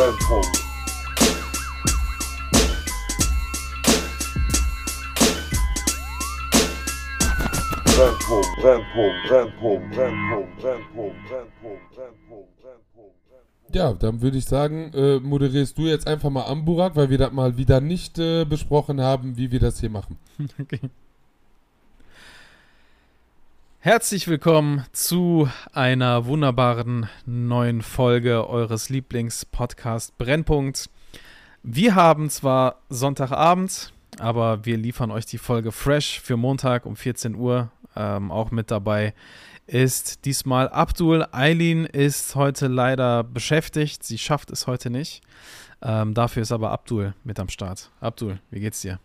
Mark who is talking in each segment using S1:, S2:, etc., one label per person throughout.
S1: Brennpunkt.
S2: Ja, dann würde ich sagen, äh, moderierst du jetzt einfach mal an, Burak, weil wir das mal wieder nicht äh, besprochen haben, wie wir das hier machen.
S3: Okay. Herzlich willkommen zu einer wunderbaren neuen Folge eures Lieblingspodcasts Brennpunkt. Wir haben zwar Sonntagabend, aber wir liefern euch die Folge fresh für Montag um 14 Uhr. Ähm, auch mit dabei ist diesmal Abdul. Eileen ist heute leider beschäftigt. Sie schafft es heute nicht. Ähm, dafür ist aber Abdul mit am Start. Abdul, wie geht's dir?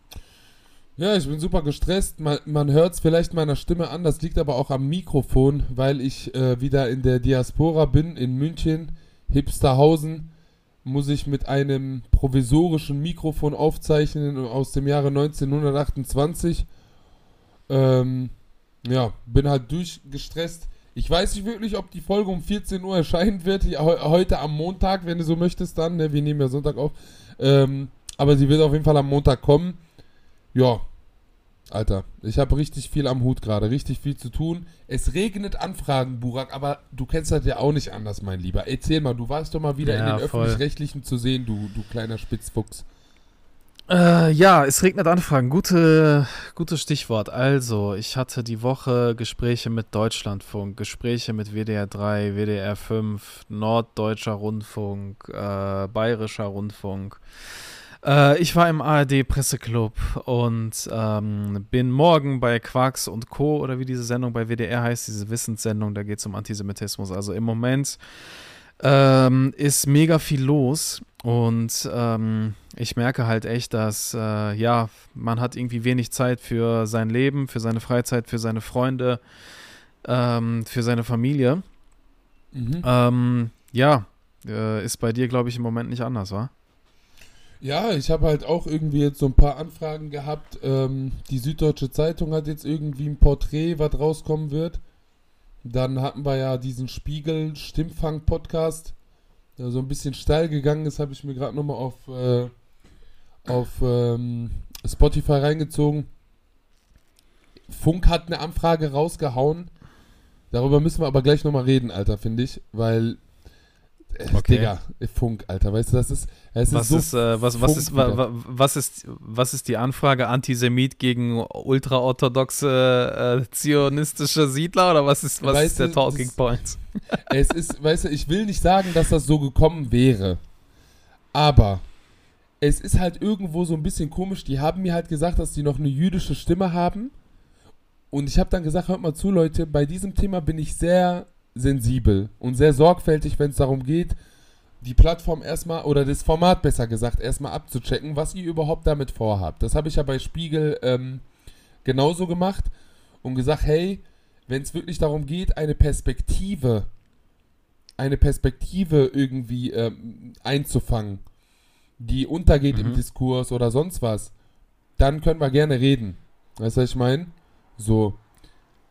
S2: Ja, ich bin super gestresst. Man, man hört es vielleicht meiner Stimme an. Das liegt aber auch am Mikrofon, weil ich äh, wieder in der Diaspora bin, in München, Hipsterhausen. Muss ich mit einem provisorischen Mikrofon aufzeichnen aus dem Jahre 1928. Ähm, ja, bin halt durchgestresst. Ich weiß nicht wirklich, ob die Folge um 14 Uhr erscheinen wird. Heu- heute am Montag, wenn du so möchtest, dann. Ne? Wir nehmen ja Sonntag auf. Ähm, aber sie wird auf jeden Fall am Montag kommen. Ja, Alter, ich habe richtig viel am Hut gerade, richtig viel zu tun. Es regnet Anfragen, Burak, aber du kennst das ja auch nicht anders, mein Lieber. Erzähl mal, du warst doch mal wieder
S3: Ja,
S2: in den. Öffentlich-Rechtlichen zu sehen, du, du kleiner Spitzfuchs.
S3: Äh, ja, es regnet Anfragen. Gute, gutes Stichwort. Also, ich hatte die Woche Gespräche mit Deutschlandfunk, Gespräche mit WDR 3, WDR 5, Norddeutscher Rundfunk, äh, Bayerischer Rundfunk. Äh, ich war im ARD-Presseclub und ähm, bin morgen bei Quarks und Co. oder wie diese Sendung bei WDR heißt, diese Wissenssendung, da geht es um Antisemitismus. Also im Moment ähm, ist mega viel los und ähm, ich merke halt echt, dass äh, ja, man hat irgendwie wenig Zeit für sein Leben, für seine Freizeit, für seine Freunde, ähm, für seine Familie.
S2: Mhm.
S3: Ähm, ja, äh, ist bei dir, glaube ich, im Moment nicht anders, wa?
S2: Ja, ich habe halt auch irgendwie jetzt so ein paar Anfragen gehabt. Ähm, die Süddeutsche Zeitung hat jetzt irgendwie ein Porträt, was rauskommen wird. Dann hatten wir ja diesen Spiegel-Stimmfang-Podcast, der so ein bisschen steil gegangen ist, habe ich mir gerade nochmal auf, äh, auf ähm, Spotify reingezogen. Funk hat eine Anfrage rausgehauen. Darüber müssen wir aber gleich nochmal reden, Alter, finde ich, weil. Äh,
S3: Okay.
S2: Digga, Funk, Alter, weißt du, das ist. Es
S3: Was
S2: so
S3: ist, äh, was, was, ist, wa,
S2: Funk
S3: wa, was, ist, was ist die Anfrage? Antisemit gegen ultraorthodoxe äh, zionistische Siedler oder was ist, was
S2: Weißt
S3: ist der
S2: du,
S3: Talking
S2: das-
S3: Point?
S2: Es ist, weißt du, ich will nicht sagen, dass das so gekommen wäre. Aber es ist halt irgendwo so ein bisschen komisch. Die haben mir halt gesagt, dass die noch eine jüdische Stimme haben. Und ich habe dann gesagt, hört mal zu, Leute, bei diesem Thema bin ich sehr sensibel und sehr sorgfältig, wenn es darum geht, die Plattform erstmal, oder das Format besser gesagt, erstmal abzuchecken, was ihr überhaupt damit vorhabt. Das habe ich ja bei Spiegel ähm, genauso gemacht und gesagt, hey, wenn es wirklich darum geht, eine Perspektive, eine Perspektive irgendwie ähm, einzufangen, die untergeht im
S3: Mhm.
S2: Diskurs oder sonst was, dann können wir gerne reden. Weißt du, was ich meine? So.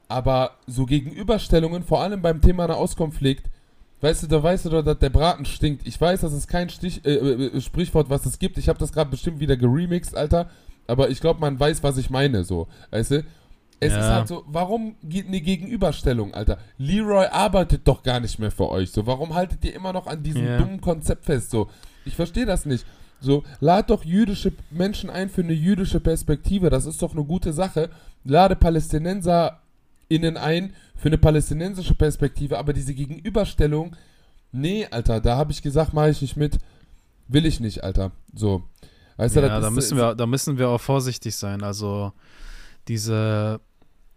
S2: Aber so Gegenüberstellungen, vor allem beim Thema Nahostkonflikt, weißt du, da weißt du doch, dass der Braten stinkt. Ich weiß, das ist kein Stich, äh, äh, Sprichwort, was es gibt. Ich habe das gerade bestimmt wieder geremixed, Alter. Aber ich glaube, man weiß, was ich meine, so. Weißt du? Es
S3: Ja.
S2: ist halt so, warum geht eine Gegenüberstellung, Alter? Leroy arbeitet doch gar nicht mehr für euch, so. Warum haltet ihr immer noch an diesem
S3: Ja.
S2: dummen Konzept fest, so? Ich verstehe das nicht. So, lad doch jüdische Menschen ein für eine jüdische Perspektive. Das ist doch eine gute Sache. Lade PalästinenserInnen ein für eine palästinensische Perspektive. Aber diese Gegenüberstellung, nee, Alter, da habe ich gesagt, mache ich nicht mit. Will ich nicht, Alter. So. Weißt du,
S3: Ja,
S2: das
S3: da müssen, wir, da müssen wir auch vorsichtig sein. Also diese,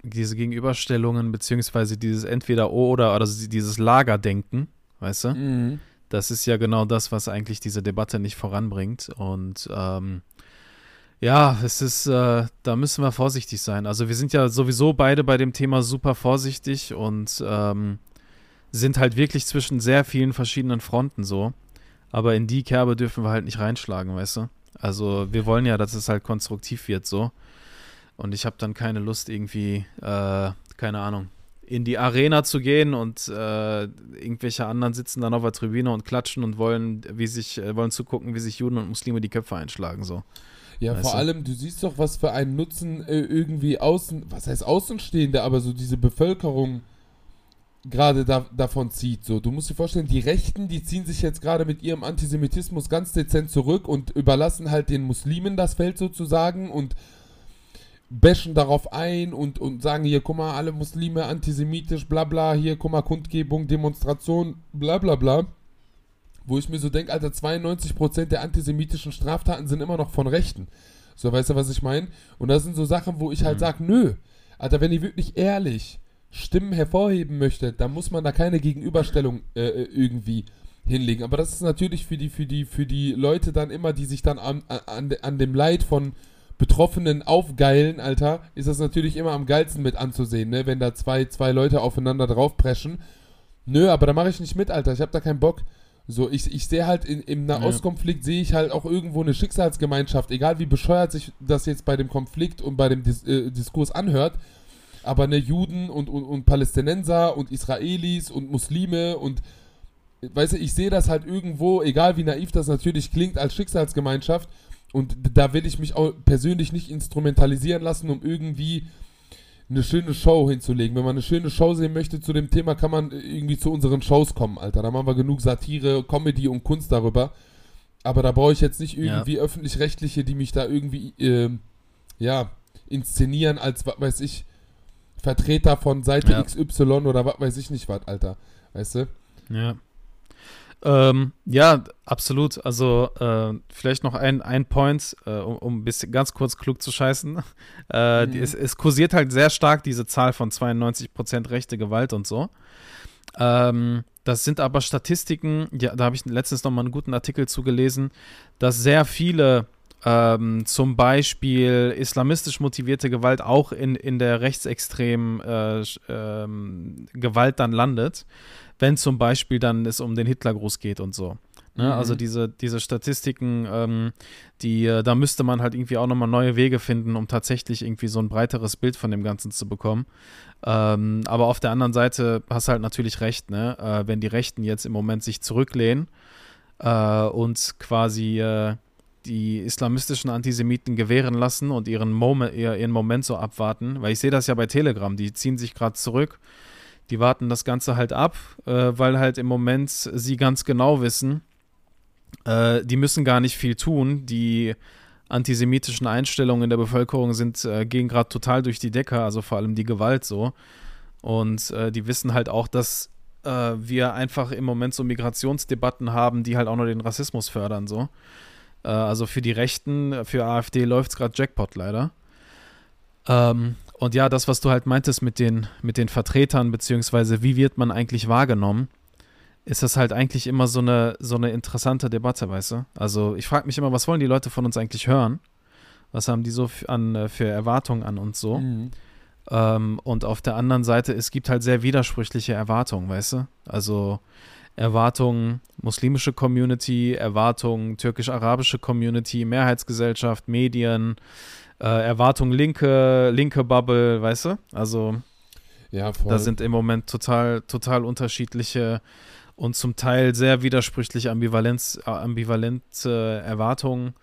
S3: diese Gegenüberstellungen, beziehungsweise dieses entweder oder, oder dieses Lagerdenken, weißt du?
S2: Mhm.
S3: Das ist ja genau das, was eigentlich diese Debatte nicht voranbringt. Und ähm, ja, es ist, äh, da müssen wir vorsichtig sein. Also wir sind ja sowieso beide bei dem Thema super vorsichtig und ähm, sind halt wirklich zwischen sehr vielen verschiedenen Fronten so. Aber in die Kerbe dürfen wir halt nicht reinschlagen, weißt du? Also wir wollen ja, dass es halt konstruktiv wird so. Und ich habe dann keine Lust irgendwie, äh, keine Ahnung, in die Arena zu gehen und äh, irgendwelche anderen sitzen dann auf der Tribüne und klatschen und wollen, wie sich, äh, wollen zugucken, wie sich Juden und Muslime die Köpfe einschlagen. So.
S2: Ja,
S3: Weißt
S2: vor
S3: du?
S2: allem, du siehst doch, was für einen Nutzen äh, irgendwie außen, was heißt Außenstehende, aber so diese Bevölkerung gerade da, davon zieht. So, du musst dir vorstellen, die Rechten, die ziehen sich jetzt gerade mit ihrem Antisemitismus ganz dezent zurück und überlassen halt den Muslimen das Feld sozusagen und bashen darauf ein und, und sagen hier, guck mal, alle Muslime antisemitisch, bla bla, hier, guck mal, Kundgebung, Demonstration, bla bla bla. Wo ich mir so denke, Alter, 92% der antisemitischen Straftaten sind immer noch von Rechten. So, weißt du, was ich meine? Und das sind so Sachen, wo ich halt
S3: Mhm.
S2: sage, nö, Alter, wenn ihr wirklich ehrlich Stimmen hervorheben möchtet, dann muss man da keine Gegenüberstellung äh, äh, irgendwie hinlegen. Aber das ist natürlich für die, für die, für die Leute dann immer, die sich dann an, an, an dem Leid von Betroffenen aufgeilen, Alter, ist das natürlich immer am geilsten mit anzusehen, ne? Wenn da zwei, zwei Leute aufeinander draufpreschen. Nö, aber da mache ich nicht mit, Alter. Ich habe da keinen Bock. So, ich, ich sehe halt in, im Nahostkonflikt sehe ich halt auch irgendwo eine Schicksalsgemeinschaft, egal wie bescheuert sich das jetzt bei dem Konflikt und bei dem Dis äh, Diskurs anhört, aber ne Juden und, und, und Palästinenser und Israelis und Muslime und weißt du, ich sehe das halt irgendwo, egal wie naiv das natürlich klingt, als Schicksalsgemeinschaft und da will ich mich auch persönlich nicht instrumentalisieren lassen, um irgendwie eine schöne Show hinzulegen. Wenn man eine schöne Show sehen möchte zu dem Thema, kann man irgendwie zu unseren Shows kommen, Alter. Da machen wir genug Satire, Comedy und Kunst darüber. Aber da brauche ich jetzt nicht
S3: Ja.
S2: irgendwie öffentlich-rechtliche, die mich da irgendwie, ähm, ja, inszenieren als, was weiß ich, Vertreter von Seite
S3: Ja.
S2: XY oder was weiß ich nicht was, Alter. Weißt du?
S3: Ja. Ähm, ja, absolut. Also äh, vielleicht noch ein, ein Point, äh, um, um ein bisschen ganz kurz klug zu scheißen. Äh, die,
S2: Mhm.
S3: es, es kursiert halt sehr stark diese Zahl von 92% rechte Gewalt und so. Ähm, das sind aber Statistiken, ja, da habe ich letztens noch mal einen guten Artikel zugelesen, dass sehr viele ähm, zum Beispiel islamistisch motivierte Gewalt auch in, in der rechtsextremen äh, ähm, Gewalt dann landet, wenn zum Beispiel dann es um den Hitlergruß geht und so. Ne?
S2: Mhm.
S3: Also diese, diese Statistiken, ähm, die, äh, da müsste man halt irgendwie auch nochmal neue Wege finden, um tatsächlich irgendwie so ein breiteres Bild von dem Ganzen zu bekommen. Ähm, aber auf der anderen Seite hast du halt natürlich recht, ne? Äh, wenn die Rechten jetzt im Moment sich zurücklehnen äh, und quasi äh, die islamistischen Antisemiten gewähren lassen und ihren, Moment, ihr- ihren Moment so abwarten, weil ich sehe das ja bei Telegram, die ziehen sich gerade zurück, die warten das Ganze halt ab, äh, weil halt im Moment sie ganz genau wissen, äh, die müssen gar nicht viel tun, die antisemitischen Einstellungen in der Bevölkerung sind, äh, gehen gerade total durch die Decke, also vor allem die Gewalt so. Und äh, die wissen halt auch, dass äh, wir einfach im Moment so Migrationsdebatten haben, die halt auch nur den Rassismus fördern, so. Äh, also für die Rechten, für AfD läuft es gerade Jackpot leider. Ähm, und ja, das, was du halt meintest mit den, mit den Vertretern, beziehungsweise wie wird man eigentlich wahrgenommen, ist das halt eigentlich immer so eine, so eine interessante Debatte, weißt du? Also ich frage mich immer, was wollen die Leute von uns eigentlich hören? Was haben die so an, äh, für Erwartungen an uns so?
S2: Mhm.
S3: Ähm, und auf der anderen Seite, es gibt halt sehr widersprüchliche Erwartungen, weißt du? Also Erwartungen muslimische Community, Erwartungen türkisch-arabische Community, Mehrheitsgesellschaft, Medien, äh, Erwartungen linke, linke Bubble, weißt du? Also
S2: Ja, voll.
S3: da sind im Moment total, total unterschiedliche und zum Teil sehr widersprüchlich ambivalenz, äh, ambivalente Erwartungen,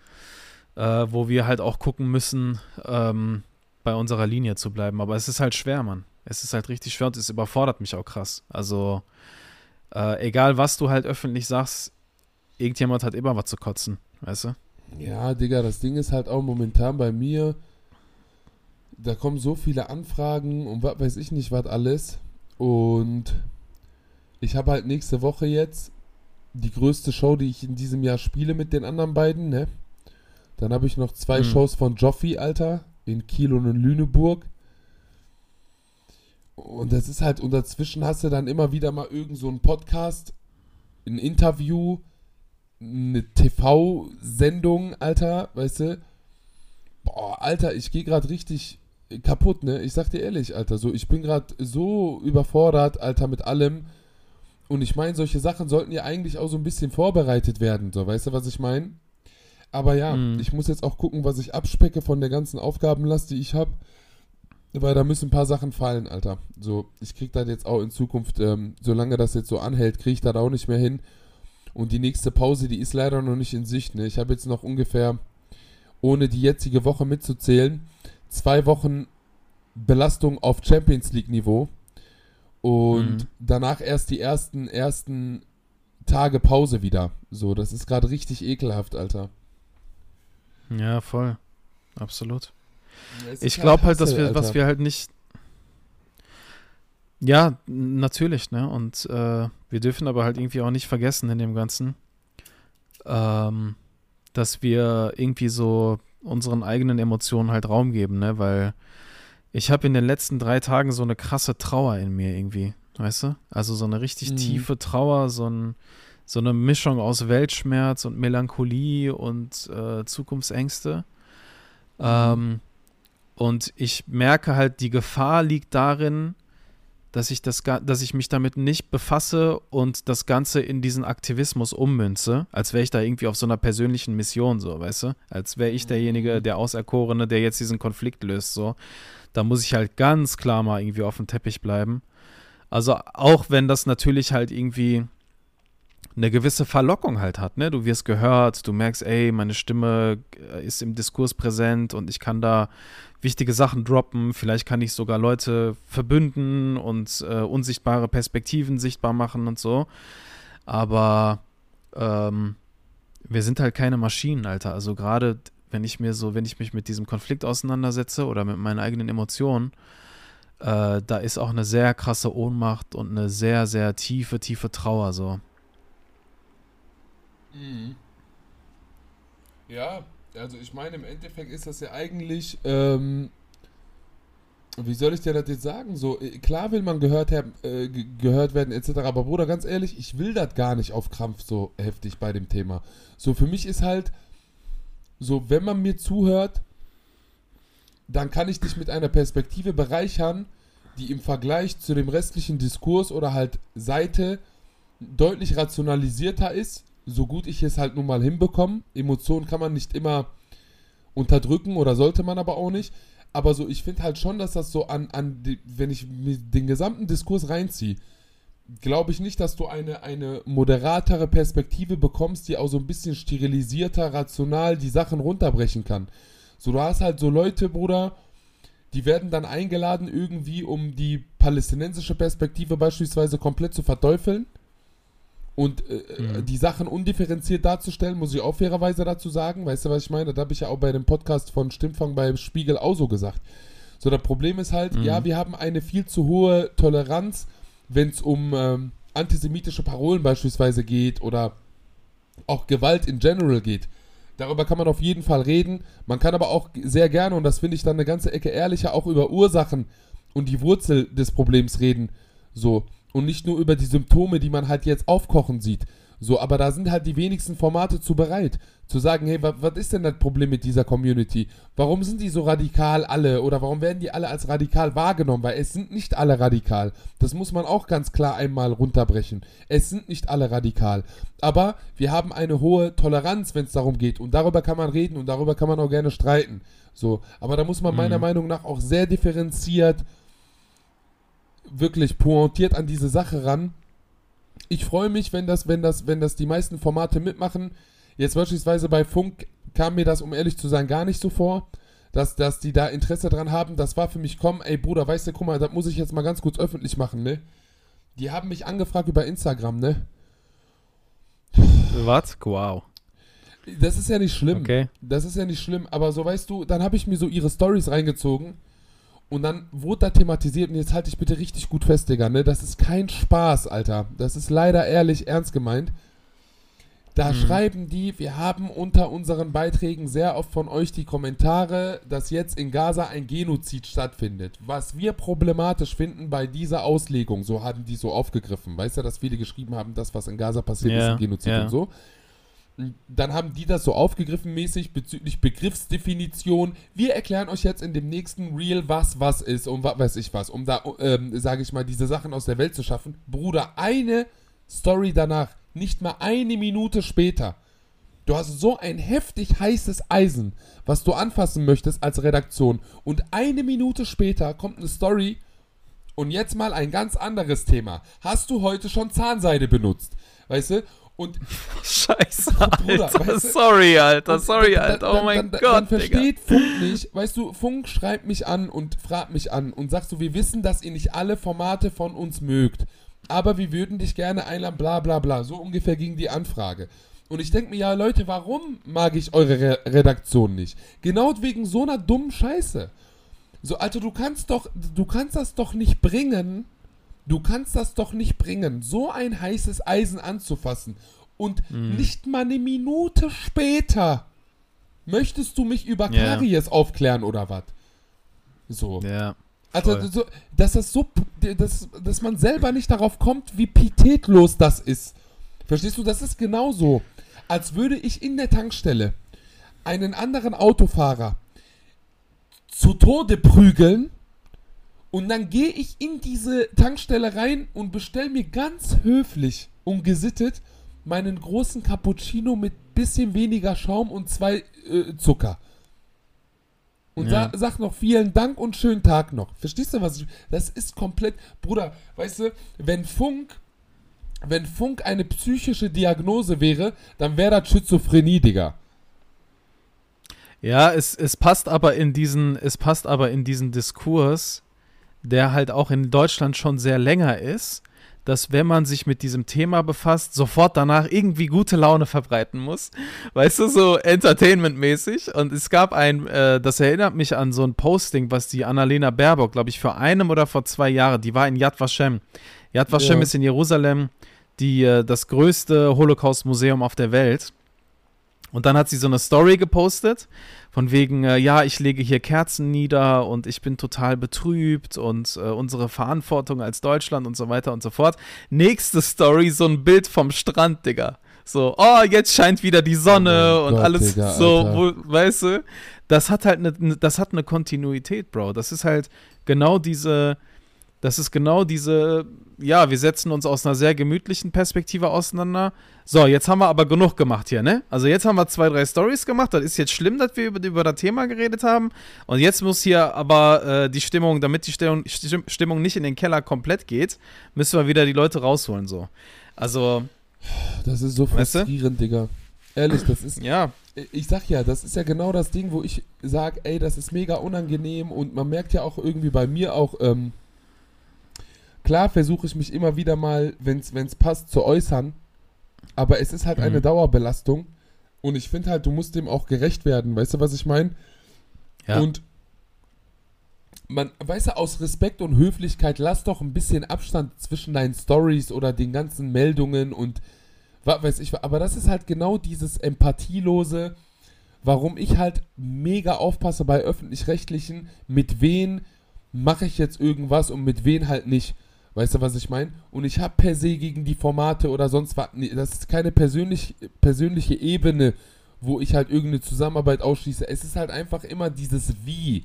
S3: äh, wo wir halt auch gucken müssen, ähm, bei unserer Linie zu bleiben. Aber es ist halt schwer, Mann. Es ist halt richtig schwer und es überfordert mich auch krass. Also, äh, egal was du halt öffentlich sagst, irgendjemand hat immer was zu kotzen, weißt du?
S2: Ja, Digga, das Ding ist halt auch momentan bei mir, da kommen so viele Anfragen und was weiß ich nicht, was alles. Und ich habe halt nächste Woche jetzt die größte Show, die ich in diesem Jahr spiele mit den anderen beiden, ne? Dann habe ich noch zwei
S3: Mhm.
S2: Shows von Joffi, Alter, in Kiel und in Lüneburg. Und das ist halt, und dazwischen hast du dann immer wieder mal irgend so einen Podcast, ein Interview, eine TV-Sendung, Alter, weißt du? Boah, Alter, ich gehe gerade richtig kaputt, ne? Ich sag dir ehrlich, Alter, so, ich bin gerade so überfordert, Alter, mit allem. Und ich meine, solche Sachen sollten ja eigentlich auch so ein bisschen vorbereitet werden, so, weißt du, was ich meine? Aber ja,
S3: Mhm.
S2: ich muss jetzt auch gucken, was ich abspecke von der ganzen Aufgabenlast, die ich habe. weil da müssen ein paar Sachen fallen, Alter. So, ich krieg das jetzt auch in Zukunft, ähm, solange das jetzt so anhält, krieg ich das auch nicht mehr hin. Und die nächste Pause, die ist leider noch nicht in Sicht. Ne? Ich habe jetzt noch ungefähr, ohne die jetzige Woche mitzuzählen, zwei Wochen Belastung auf Champions League Niveau und
S3: Mhm.
S2: danach erst die ersten ersten Tage Pause wieder. So, das ist gerade richtig ekelhaft, Alter.
S3: Ja, voll. Absolut.
S2: Ist
S3: Ich glaube halt, dass wir, was
S2: Alter.
S3: wir halt nicht. Ja, natürlich, ne? Und äh, wir dürfen aber halt irgendwie auch nicht vergessen in dem Ganzen, ähm, dass wir irgendwie so unseren eigenen Emotionen halt Raum geben, ne? Weil ich habe in den letzten drei Tagen so eine krasse Trauer in mir irgendwie, weißt du? Also so eine richtig
S2: Mhm.
S3: tiefe Trauer, so, ein, so eine Mischung aus Weltschmerz und Melancholie und äh, Zukunftsängste. Ähm, und ich merke halt, die Gefahr liegt darin, dass ich, das, dass ich mich damit nicht befasse und das Ganze in diesen Aktivismus ummünze, als wäre ich da irgendwie auf so einer persönlichen Mission, so, weißt du? Als wäre ich derjenige, der Auserkorene, der jetzt diesen Konflikt löst, so. Da muss ich halt ganz klar mal irgendwie auf dem Teppich bleiben. Also auch wenn das natürlich halt irgendwie eine gewisse Verlockung halt hat, ne? Du wirst gehört, du merkst, ey, meine Stimme äh, ist im Diskurs präsent und ich kann da wichtige Sachen droppen, vielleicht kann ich sogar Leute verbünden und äh, unsichtbare Perspektiven sichtbar machen und so. Aber ähm, wir sind halt keine Maschinen, Alter. Also gerade wenn ich mir so, wenn ich mich mit diesem Konflikt auseinandersetze oder mit meinen eigenen Emotionen, äh, da ist auch eine sehr krasse Ohnmacht und eine sehr, sehr tiefe, tiefe Trauer so.
S2: Mhm. Ja, also ich meine, im Endeffekt ist das ja eigentlich, ähm, wie soll ich dir das jetzt sagen? So, äh, klar will man gehört, haben, äh, ge- gehört werden, etc. Aber Bruder, ganz ehrlich, ich will das gar nicht auf Krampf so heftig bei dem Thema. So, für mich ist halt, so, wenn man mir zuhört, dann kann ich dich mit einer Perspektive bereichern, die im Vergleich zu dem restlichen Diskurs oder halt Seite deutlich rationalisierter ist, so gut ich es halt nun mal hinbekomme. Emotionen kann man nicht immer unterdrücken oder sollte man aber auch nicht. Aber so, ich finde halt schon, dass das so an, an die, wenn ich den gesamten Diskurs reinziehe, glaube ich nicht, dass du eine, eine moderatere Perspektive bekommst, die auch so ein bisschen sterilisierter, rational die Sachen runterbrechen kann. So, du hast halt so Leute, Bruder, die werden dann eingeladen, irgendwie, um die palästinensische Perspektive beispielsweise komplett zu verteufeln und äh,
S3: Mhm.
S2: die Sachen undifferenziert darzustellen, muss ich auch fairerweise dazu sagen. Weißt du, was ich meine? Das habe ich ja auch bei dem Podcast von Stimmfang beim Spiegel auch so gesagt. So, das Problem ist halt,
S3: Mhm.
S2: ja, wir haben eine viel zu hohe Toleranz, wenn es um ähm, antisemitische Parolen beispielsweise geht oder auch Gewalt in general geht. Darüber kann man auf jeden Fall reden. Man kann aber auch sehr gerne, und das finde ich dann eine ganze Ecke ehrlicher, auch über Ursachen und die Wurzel des Problems reden. So. Und nicht nur über die Symptome, die man halt jetzt aufkochen sieht. So, aber da sind halt die wenigsten Formate zu bereit. Zu sagen, hey, was ist denn das Problem mit dieser Community? Warum sind die so radikal alle? Oder warum werden die alle als radikal wahrgenommen? Weil es sind nicht alle radikal. Das muss man auch ganz klar einmal runterbrechen. Es sind nicht alle radikal. Aber wir haben eine hohe Toleranz, wenn es darum geht. Und darüber kann man reden und darüber kann man auch gerne streiten. So, aber da muss man meiner
S3: Mhm.
S2: Meinung nach auch sehr differenziert, wirklich pointiert an diese Sache ran. Ich freue mich, wenn das, wenn das, wenn das die meisten Formate mitmachen. Jetzt beispielsweise bei Funk kam mir das, um ehrlich zu sein, gar nicht so vor, dass, dass die da Interesse dran haben. Das war für mich, komm, ey Bruder, weißt du, guck mal, das muss ich jetzt mal ganz kurz öffentlich machen, ne? Die haben mich angefragt über Instagram, ne?
S3: Was? Wow.
S2: Das ist ja nicht schlimm.
S3: Okay.
S2: Das ist ja nicht schlimm, aber so weißt du, dann habe ich mir so ihre Stories reingezogen und dann wurde da thematisiert und jetzt halte ich bitte richtig gut fest, Digga, ne? Das ist kein Spaß, Alter. Das ist leider ehrlich ernst gemeint. Da
S3: Mhm.
S2: schreiben die, wir haben unter unseren Beiträgen sehr oft von euch die Kommentare, dass jetzt in Gaza ein Genozid stattfindet. Was wir problematisch finden bei dieser Auslegung, so haben die so aufgegriffen. Weißt du, dass viele geschrieben haben, das, was in Gaza passiert, ist
S3: Ja,
S2: ein Genozid
S3: ja.
S2: und so. Dann haben die das so aufgegriffen mäßig bezüglich Begriffsdefinition. Wir erklären euch jetzt in dem nächsten Reel, was was ist und was weiß ich was, um da, ähm, sage ich mal, diese Sachen aus der Welt zu schaffen. Bruder, eine Story danach, nicht mal eine Minute später, Du hast so ein heftig heißes Eisen, was du anfassen möchtest als Redaktion. Und eine Minute später kommt eine Story. Und jetzt mal ein ganz anderes Thema. Hast du heute schon Zahnseide benutzt? Weißt du? Und
S3: Scheiße,
S2: Bruder,
S3: Alter.
S2: weißt du-
S3: sorry, Alter. Sorry,
S2: dann-
S3: Alter. Oh
S2: dann-
S3: mein
S2: dann,
S3: Gott,
S2: Dann
S3: Digga.
S2: versteht Funk nicht, weißt du, Funk schreibt mich an und fragt mich an und sagt so, wir wissen, dass ihr nicht alle Formate von uns mögt, aber wir würden dich gerne einladen, bla bla bla. So ungefähr ging die Anfrage. Und ich denke mir, ja Leute, warum mag ich eure Re Redaktion nicht? Genau wegen so einer dummen Scheiße. So, Alter, du kannst doch, du kannst das doch nicht bringen, du kannst das doch nicht bringen, so ein heißes Eisen anzufassen. Und
S3: Hm.
S2: nicht mal eine Minute später möchtest du mich über
S3: Ja.
S2: Karies aufklären oder was? So.
S3: Ja.
S2: Alter,
S3: voll.
S2: so, dass das so, dass, dass man selber nicht darauf kommt, wie pietätlos das ist. Verstehst du? Das ist genauso, als würde ich in der Tankstelle einen anderen Autofahrer zu Tode prügeln und dann gehe ich in diese Tankstelle rein und bestelle mir ganz höflich und gesittet meinen großen Cappuccino mit bisschen weniger Schaum und zwei äh, Zucker. Und
S3: Ja.
S2: sa sag noch vielen Dank und schönen Tag noch. Verstehst du, was ich. Das ist komplett. Bruder, weißt du, wenn Funk. Wenn Funk eine psychische Diagnose wäre, dann wäre das Schizophrenie, Digga.
S3: Ja, es, es passt aber in diesen, es passt aber in diesen Diskurs, der halt auch in Deutschland schon sehr länger ist, dass wenn man sich mit diesem Thema befasst, sofort danach irgendwie gute Laune verbreiten muss. Weißt du, so entertainmentmäßig. Und es gab ein, äh, das erinnert mich an so ein Posting, was die Annalena Baerbock, glaube ich, vor einem oder vor zwei Jahren, die war in Yad Vashem. Yad Vashem
S2: Ja.
S3: ist in Jerusalem die, äh, das größte Holocaust-Museum auf der Welt. Und dann hat sie so eine Story gepostet, von wegen, äh, ja, ich lege hier Kerzen nieder und ich bin total betrübt und äh, unsere Verantwortung als Deutschland und so weiter und so fort. Nächste Story, so ein Bild vom Strand, Digga. So, oh, jetzt scheint wieder die Sonne
S2: Oh
S3: und
S2: Gott,
S3: alles
S2: Digga,
S3: so, wo, weißt du, das hat halt eine, das hat eine Kontinuität, Bro. Das ist halt genau diese, das ist genau diese, ja, wir setzen uns aus einer sehr gemütlichen Perspektive auseinander. So, jetzt haben wir aber genug gemacht hier, ne? Also jetzt haben wir zwei, drei Stories gemacht. Das ist jetzt schlimm, dass wir über, über das Thema geredet haben. Und jetzt muss hier aber äh, die Stimmung, damit die Stimmung, Stimm- Stimmung nicht in den Keller komplett geht, müssen wir wieder die Leute rausholen, so. Also,
S2: Das ist so
S3: Weißt du?
S2: frustrierend, Digga. Ehrlich, das ist.
S3: ja,
S2: Ich sag ja, das ist ja genau das Ding, wo ich sag, ey, das ist mega unangenehm und man merkt ja auch irgendwie bei mir auch, ähm, klar versuche ich mich immer wieder mal, wenn es passt, zu äußern, aber es ist halt eine
S3: Mhm.
S2: Dauerbelastung und ich finde halt, du musst dem auch gerecht werden, weißt du, was ich meine?
S3: ja.
S2: Und man, weißt du, aus Respekt und Höflichkeit, lass doch ein bisschen Abstand zwischen deinen Stories oder den ganzen Meldungen und wa- weiß ich, aber das ist halt genau dieses Empathielose, warum ich halt mega aufpasse bei öffentlich-rechtlichen, mit wen mache ich jetzt irgendwas und mit wen halt nicht. Weißt du, was ich meine? Und ich habe per se gegen die Formate oder sonst was, nee, das ist keine persönlich, persönliche Ebene, wo ich halt irgendeine Zusammenarbeit ausschließe. Es ist halt einfach immer dieses Wie.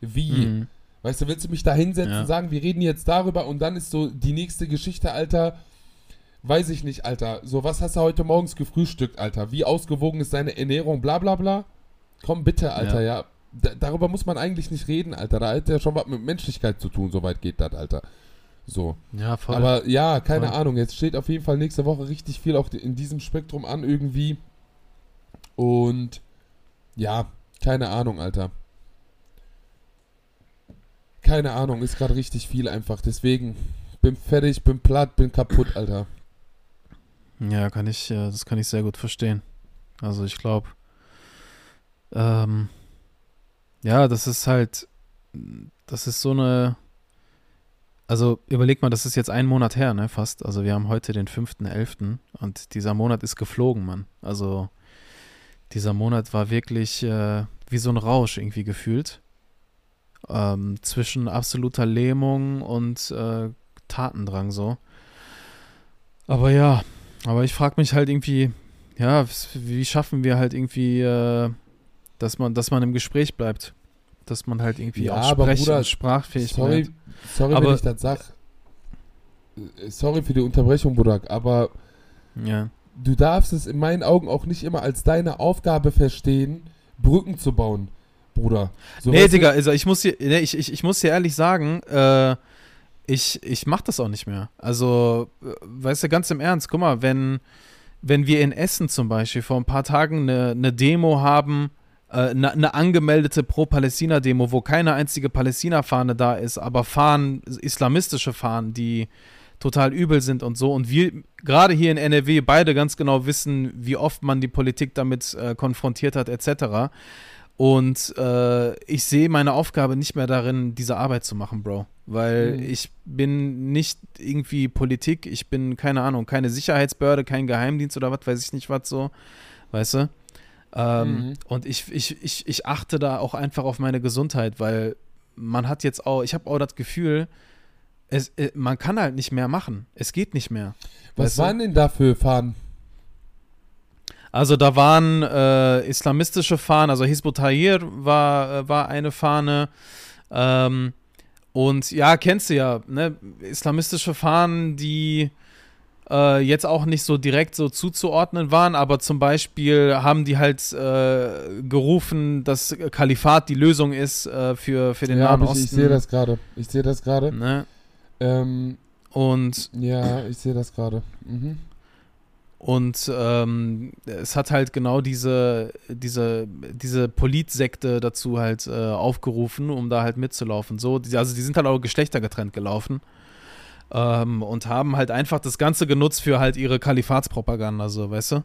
S2: Wie.
S3: Mhm.
S2: Weißt du, willst du mich da hinsetzen
S3: Ja.
S2: und sagen, wir reden jetzt darüber und dann ist so die nächste Geschichte, Alter, weiß ich nicht, Alter. So, was hast du heute morgens gefrühstückt, Alter? Wie ausgewogen ist deine Ernährung, bla bla bla? Komm bitte, Alter, ja. Da, darüber muss man eigentlich nicht reden, Alter. Da hat ja schon was mit Menschlichkeit zu tun, soweit geht das, Alter. So.
S3: Ja, voll.
S2: Aber ja, keine
S3: Voll.
S2: Ahnung. Jetzt steht auf jeden Fall nächste Woche richtig viel auch in diesem Spektrum an irgendwie. Und ja, keine Ahnung, Alter. Keine Ahnung, ist gerade richtig viel einfach. Deswegen bin fertig, bin platt, bin kaputt, Alter.
S3: Ja, kann ich, äh, das kann ich sehr gut verstehen. Also ich glaube, ähm, ja, das ist halt, das ist so eine, also überleg mal, das ist jetzt ein Monat her, ne, fast. Also wir haben heute den 5.11. und dieser Monat ist geflogen, Mann. Also dieser Monat war wirklich äh, wie so ein Rausch irgendwie gefühlt. Ähm, zwischen absoluter Lähmung und äh, Tatendrang so. Aber ja, aber ich frage mich halt irgendwie, ja, wie schaffen wir halt irgendwie, äh, dass man, dass man im Gespräch bleibt, dass man halt irgendwie
S2: Ja,
S3: auch
S2: aber
S3: sprechen
S2: Bruder,
S3: sprachfähig
S2: Sorry,
S3: bleibt.
S2: Sorry
S3: Aber-
S2: wenn ich das sag. Sorry für die Unterbrechung, Burak, aber
S3: Ja,
S2: du darfst es in meinen Augen auch nicht immer als deine Aufgabe verstehen, Brücken zu bauen, Bruder. So,
S3: nee, Digga, also ich muss dir, nee, ich, ich, ich muss dir ehrlich sagen, äh, ich, ich mach das auch nicht mehr. Also, äh, weißt du, ganz im Ernst, guck mal, wenn, wenn wir in Essen zum Beispiel vor ein paar Tagen eine, eine Demo haben, eine, eine angemeldete Pro-Palästina-Demo, wo keine einzige Palästina-Fahne da ist, aber Fahnen, islamistische Fahnen, die total übel sind und so. Und wir gerade hier in NRW beide ganz genau wissen, wie oft man die Politik damit äh, konfrontiert hat, etc. Und äh, ich sehe meine Aufgabe nicht mehr darin, diese Arbeit zu machen, Bro. Weil
S2: Mhm.
S3: ich bin nicht irgendwie Politik, ich bin, keine Ahnung, keine Sicherheitsbehörde, kein Geheimdienst oder was, weiß ich nicht was so. Weißt du? Ähm,
S2: Mhm.
S3: Und ich, ich, ich, ich achte da auch einfach auf meine Gesundheit, weil man hat jetzt auch, ich habe auch das Gefühl, es, äh, man kann halt nicht mehr machen. Es geht nicht mehr.
S2: was
S3: weißt du?
S2: waren denn da für Fahnen?
S3: Also da waren äh, islamistische Fahnen, also Hizbut Tahrir war, äh, war eine Fahne. Ähm, und ja, kennst du ja, ne? Islamistische Fahnen, die äh, jetzt auch nicht so direkt so zuzuordnen waren, aber zum Beispiel haben die halt äh, gerufen, dass Kalifat die Lösung ist äh, für, für den
S2: ja,
S3: Nahen
S2: ich,
S3: Osten.
S2: ich sehe das gerade. Ich sehe das gerade.
S3: Ne?
S2: Ähm,
S3: Und
S2: ja, ich sehe das gerade. Mhm.
S3: Und ähm, es hat halt genau diese, diese, diese Politsekte dazu halt äh, aufgerufen, um da halt mitzulaufen. So, die, also die sind halt auch geschlechtergetrennt gelaufen. Ähm, und haben halt einfach das Ganze genutzt für halt ihre Kalifatspropaganda, so, weißt du?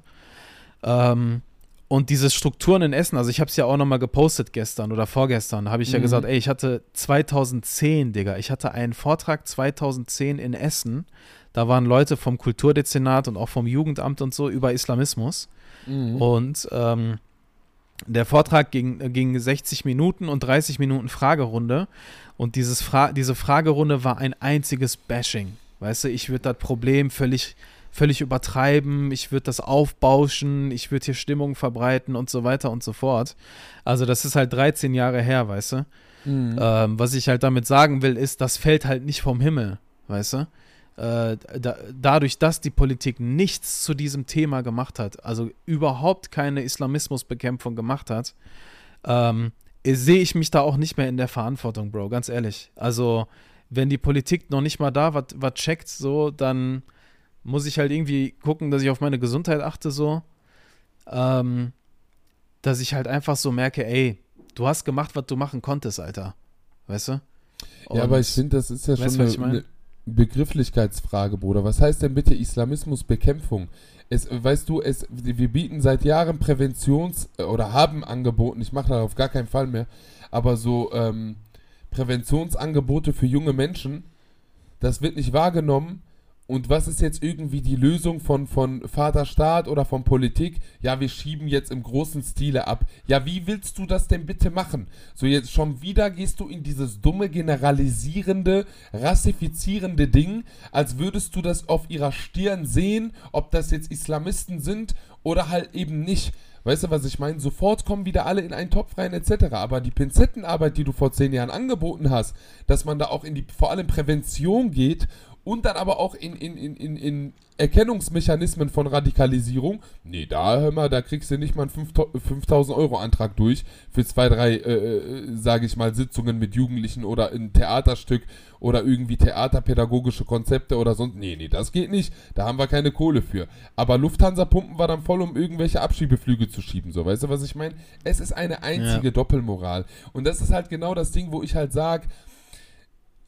S3: Ähm, und diese Strukturen in Essen, also ich habe es ja auch nochmal gepostet gestern oder vorgestern, habe ich ja
S2: Mhm.
S3: gesagt, ey, ich hatte 2010, Digga, ich hatte einen Vortrag 2010 in Essen, da waren Leute vom Kulturdezernat und auch vom Jugendamt und so über Islamismus.
S2: Mhm.
S3: Und ähm, der Vortrag ging, äh, ging 60 Minuten und 30 Minuten Fragerunde. Und dieses Fra diese Fragerunde war ein einziges Bashing. Weißt du, ich würde das Problem völlig, völlig übertreiben, ich würde das aufbauschen, ich würde hier Stimmung verbreiten und so weiter und so fort. Also das ist halt 13 Jahre her, weißt du.
S2: Mhm.
S3: Ähm, was ich halt damit sagen will, ist, das fällt halt nicht vom Himmel, weißt du? Äh, da, dadurch, dass die Politik nichts zu diesem Thema gemacht hat, also überhaupt keine Islamismusbekämpfung gemacht hat, ähm, sehe ich mich da auch nicht mehr in der Verantwortung, Bro, ganz ehrlich. Also, wenn die Politik noch nicht mal da was checkt, so, dann muss ich halt irgendwie gucken, dass ich auf meine Gesundheit achte, so. Ähm, dass ich halt einfach so merke, ey, du hast gemacht, was du machen konntest, Alter. Weißt du?
S2: Ja, aber
S3: Und-
S2: ich finde, das ist ja
S3: Weißt
S2: schon
S3: du, was
S2: eine,
S3: ich meine?
S2: eine Begrifflichkeitsfrage, Bruder. Was heißt denn bitte Islamismusbekämpfung? Es, weißt du, es, wir bieten seit Jahren Präventions- oder haben angeboten, ich mache das auf gar keinen Fall mehr, aber so ähm, Präventionsangebote für junge Menschen, das wird nicht wahrgenommen. Und was ist jetzt irgendwie die Lösung von, von Vaterstaat oder von Politik? Ja, wir schieben jetzt im großen Stile ab. Ja, wie willst du das denn bitte machen? So, jetzt schon wieder gehst du in dieses dumme, generalisierende, rassifizierende Ding, als würdest du das auf ihrer Stirn sehen, ob das jetzt Islamisten sind oder halt eben nicht. Weißt du, was ich meine? Sofort kommen wieder alle in einen Topf rein, etc. Aber die Pinzettenarbeit, die du vor zehn Jahren angeboten hast, dass man da auch in die, vor allem Prävention geht und dann aber auch in, in, in, in, in Erkennungsmechanismen von Radikalisierung. Nee, da hör mal, da kriegst du nicht mal einen 5000 Euro Antrag durch für zwei, drei, äh, äh, sage ich mal, Sitzungen mit Jugendlichen oder ein Theaterstück oder irgendwie theaterpädagogische Konzepte oder sonst. Nee, nee, das geht nicht. Da haben wir keine Kohle für. Aber Lufthansa pumpen wir dann voll, um irgendwelche Abschiebeflüge zu schieben. So, weißt du, was ich meine? Es ist eine einzige
S3: Ja.
S2: Doppelmoral. Und das ist halt genau das Ding, wo ich halt sage,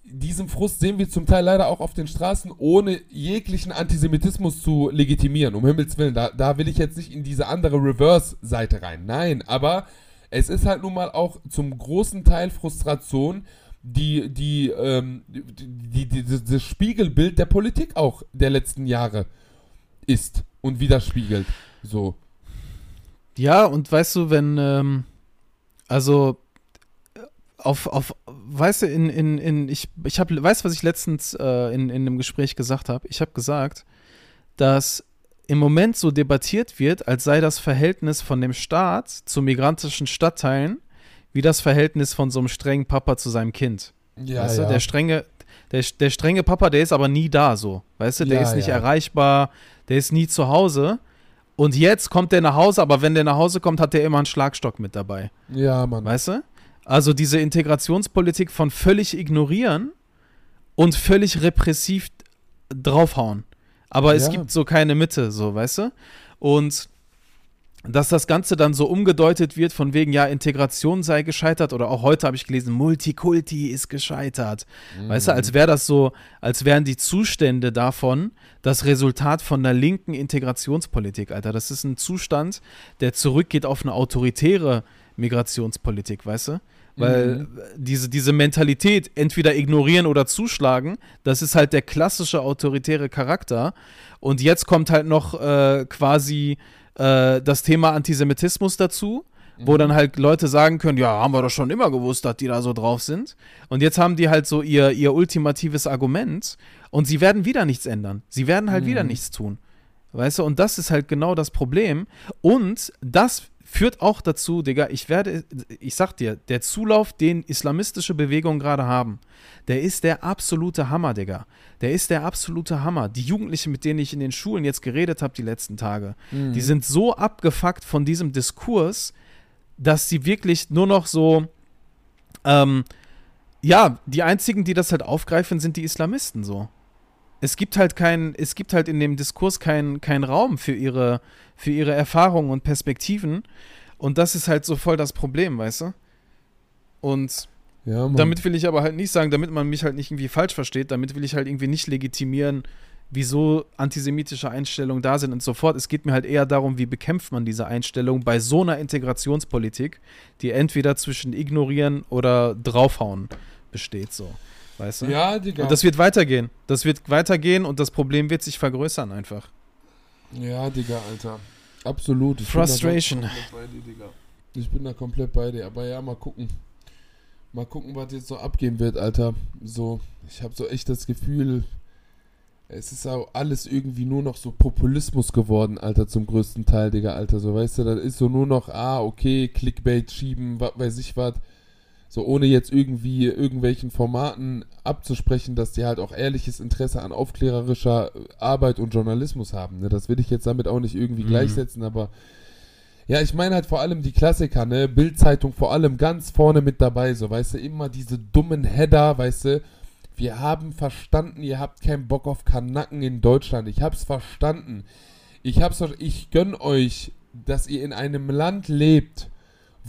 S2: diesen Frust sehen wir zum Teil leider auch auf den Straßen, ohne jeglichen Antisemitismus zu legitimieren. Um Himmels Willen, da, da will ich jetzt nicht in diese andere Reverse-Seite rein. Nein, aber es ist halt nun mal auch zum großen Teil Frustration, die, die, ähm, die, die, die, das Spiegelbild der Politik auch der letzten Jahre ist und widerspiegelt. So.
S3: Ja, und weißt du, wenn, ähm, also äh, auf, auf, weißt du, in, in, in, ich, ich habe, weißt du, was ich letztens äh, in, in einem Gespräch gesagt habe? Ich habe gesagt, dass im Moment so debattiert wird, als sei das Verhältnis von dem Staat zu migrantischen Stadtteilen wie das Verhältnis von so einem strengen Papa zu seinem Kind.
S2: Ja,
S3: weißt du, der strenge, der, der strenge Papa, der ist aber nie da so. Weißt du, der
S2: Ja,
S3: ist nicht
S2: ja.
S3: erreichbar, der ist nie zu Hause. Und jetzt kommt der nach Hause, aber wenn der nach Hause kommt, hat der immer einen Schlagstock mit dabei.
S2: Ja, Mann.
S3: Weißt du? Also diese Integrationspolitik von völlig ignorieren und völlig repressiv draufhauen. Aber es
S2: Ja.
S3: gibt so keine Mitte, so, weißt du? Und dass das Ganze dann so umgedeutet wird, von wegen, ja, Integration sei gescheitert, oder auch heute habe ich gelesen, Multikulti ist gescheitert. Weißt du, als wäre das so, als wären die Zustände davon das Resultat von einer linken Integrationspolitik, Alter. Das ist ein Zustand, der zurückgeht auf eine autoritäre Migrationspolitik, weißt du? Weil diese, diese Mentalität, entweder ignorieren oder zuschlagen, das ist halt der klassische autoritäre Charakter. Und jetzt kommt halt noch äh, quasi äh, das Thema Antisemitismus dazu, wo dann halt Leute sagen können, ja, haben wir doch schon immer gewusst, dass die da so drauf sind. Und jetzt haben die halt so ihr, ihr ultimatives Argument und sie werden wieder nichts ändern. Sie werden halt wieder nichts tun. Weißt du, und das ist halt genau das Problem. Und das führt auch dazu, Digga, ich werde, ich sag dir, der Zulauf, den islamistische Bewegungen gerade haben, der ist der absolute Hammer, Digga. Der ist der absolute Hammer. Die Jugendlichen, mit denen ich in den Schulen jetzt geredet habe die letzten Tage, die sind so abgefuckt von diesem Diskurs, dass sie wirklich nur noch so, ähm, ja, die einzigen, die das halt aufgreifen, sind die Islamisten so. Es gibt halt kein, es gibt halt in dem Diskurs keinen kein Raum für ihre, für ihre Erfahrungen und Perspektiven. Und das ist halt so voll das Problem, weißt du? Und
S2: Ja,
S3: damit will ich aber halt nicht sagen, damit man mich halt nicht irgendwie falsch versteht, damit will ich halt irgendwie nicht legitimieren, wieso antisemitische Einstellungen da sind und so fort. Es geht mir halt eher darum, wie bekämpft man diese Einstellung bei so einer Integrationspolitik, die entweder zwischen ignorieren oder draufhauen besteht, so. Weißt du?
S2: ja, Digga.
S3: Und das wird weitergehen. Das wird weitergehen und das Problem wird sich vergrößern einfach.
S2: Ja, Digga, Alter. Absolut. Ich bin da
S3: Frustration.
S2: komplett bei dir, Digga. Ich bin da komplett bei dir. Aber ja, mal gucken. Mal gucken, was jetzt so abgehen wird, Alter. So, ich habe so echt das Gefühl, es ist auch alles irgendwie nur noch so Populismus geworden, Alter, zum größten Teil, Digga, Alter. So, weißt du, das ist so nur noch, ah, okay, Clickbait schieben, was weiß ich was. So, ohne jetzt irgendwie irgendwelchen Formaten abzusprechen, dass die halt auch ehrliches Interesse an aufklärerischer Arbeit und Journalismus haben. Ne? Das will ich jetzt damit auch nicht irgendwie
S3: Mhm.
S2: gleichsetzen, aber ja, ich meine halt vor allem die Klassiker, ne? Bildzeitung vor allem ganz vorne mit dabei, so, weißt du, immer diese dummen Header, weißt du, wir haben verstanden, ihr habt keinen Bock auf Kanacken in Deutschland. Ich hab's verstanden. Ich hab's ich gönn euch, dass ihr in einem Land lebt,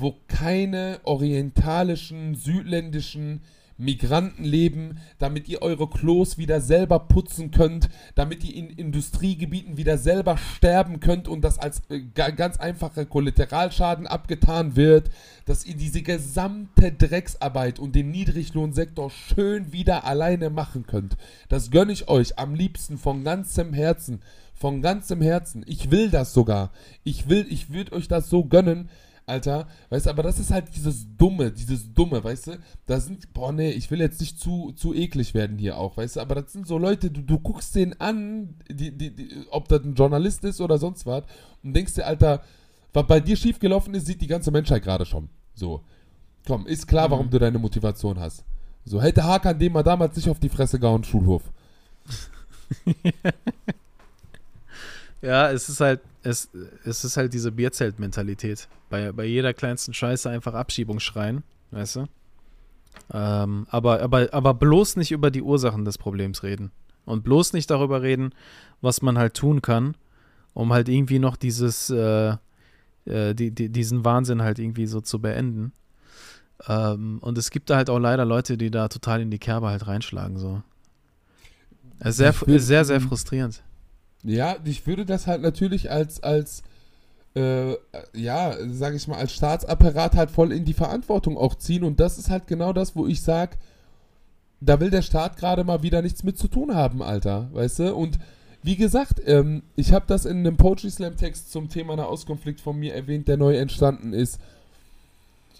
S2: wo keine orientalischen, südländischen Migranten leben, damit ihr eure Klos wieder selber putzen könnt, damit ihr in Industriegebieten wieder selber sterben könnt und das als äh, ga- ganz einfacher Kollateralschaden abgetan wird, dass ihr diese gesamte Drecksarbeit und den Niedriglohnsektor schön wieder alleine machen könnt. Das gönne ich euch am liebsten von ganzem Herzen. Von ganzem Herzen. Ich will das sogar. Ich will, ich würde euch das so gönnen. Alter, weißt du, aber das ist halt dieses Dumme, dieses Dumme, weißt du? Da sind, boah, nee, ich will jetzt nicht zu, zu eklig werden hier auch, weißt du? Aber das sind so Leute, du, du guckst denen an, die, die, die, ob das ein Journalist ist oder sonst was, und denkst dir, Alter, was bei dir schiefgelaufen ist, sieht die ganze Menschheit gerade schon. So. Komm, ist klar, warum du deine Motivation hast. So, hätte Hakan dem mal damals nicht auf die Fresse gehauen, Schulhof.
S3: Ja, es ist halt, es, es ist halt diese Bierzelt-Mentalität. Bei, bei jeder kleinsten Scheiße einfach Abschiebung schreien, weißt du? Ähm, aber, aber, aber bloß nicht über die Ursachen des Problems reden. Und bloß nicht darüber reden, was man halt tun kann, um halt irgendwie noch dieses, äh, äh, die, die, diesen Wahnsinn halt irgendwie so zu beenden. Ähm, und es gibt da halt auch leider Leute, die da total in die Kerbe halt reinschlagen, so. Ist sehr,
S2: will-
S3: sehr, sehr frustrierend.
S2: Ja, ich würde das halt natürlich als, als äh, ja, sage ich mal, als Staatsapparat halt voll in die Verantwortung auch ziehen. Und das ist halt genau das, wo ich sage, da will der Staat gerade mal wieder nichts mit zu tun haben, Alter, weißt du? Und wie gesagt, ähm, ich habe das in einem Poetry Slam Text zum Thema Nahostkonflikt von mir erwähnt, der neu entstanden ist.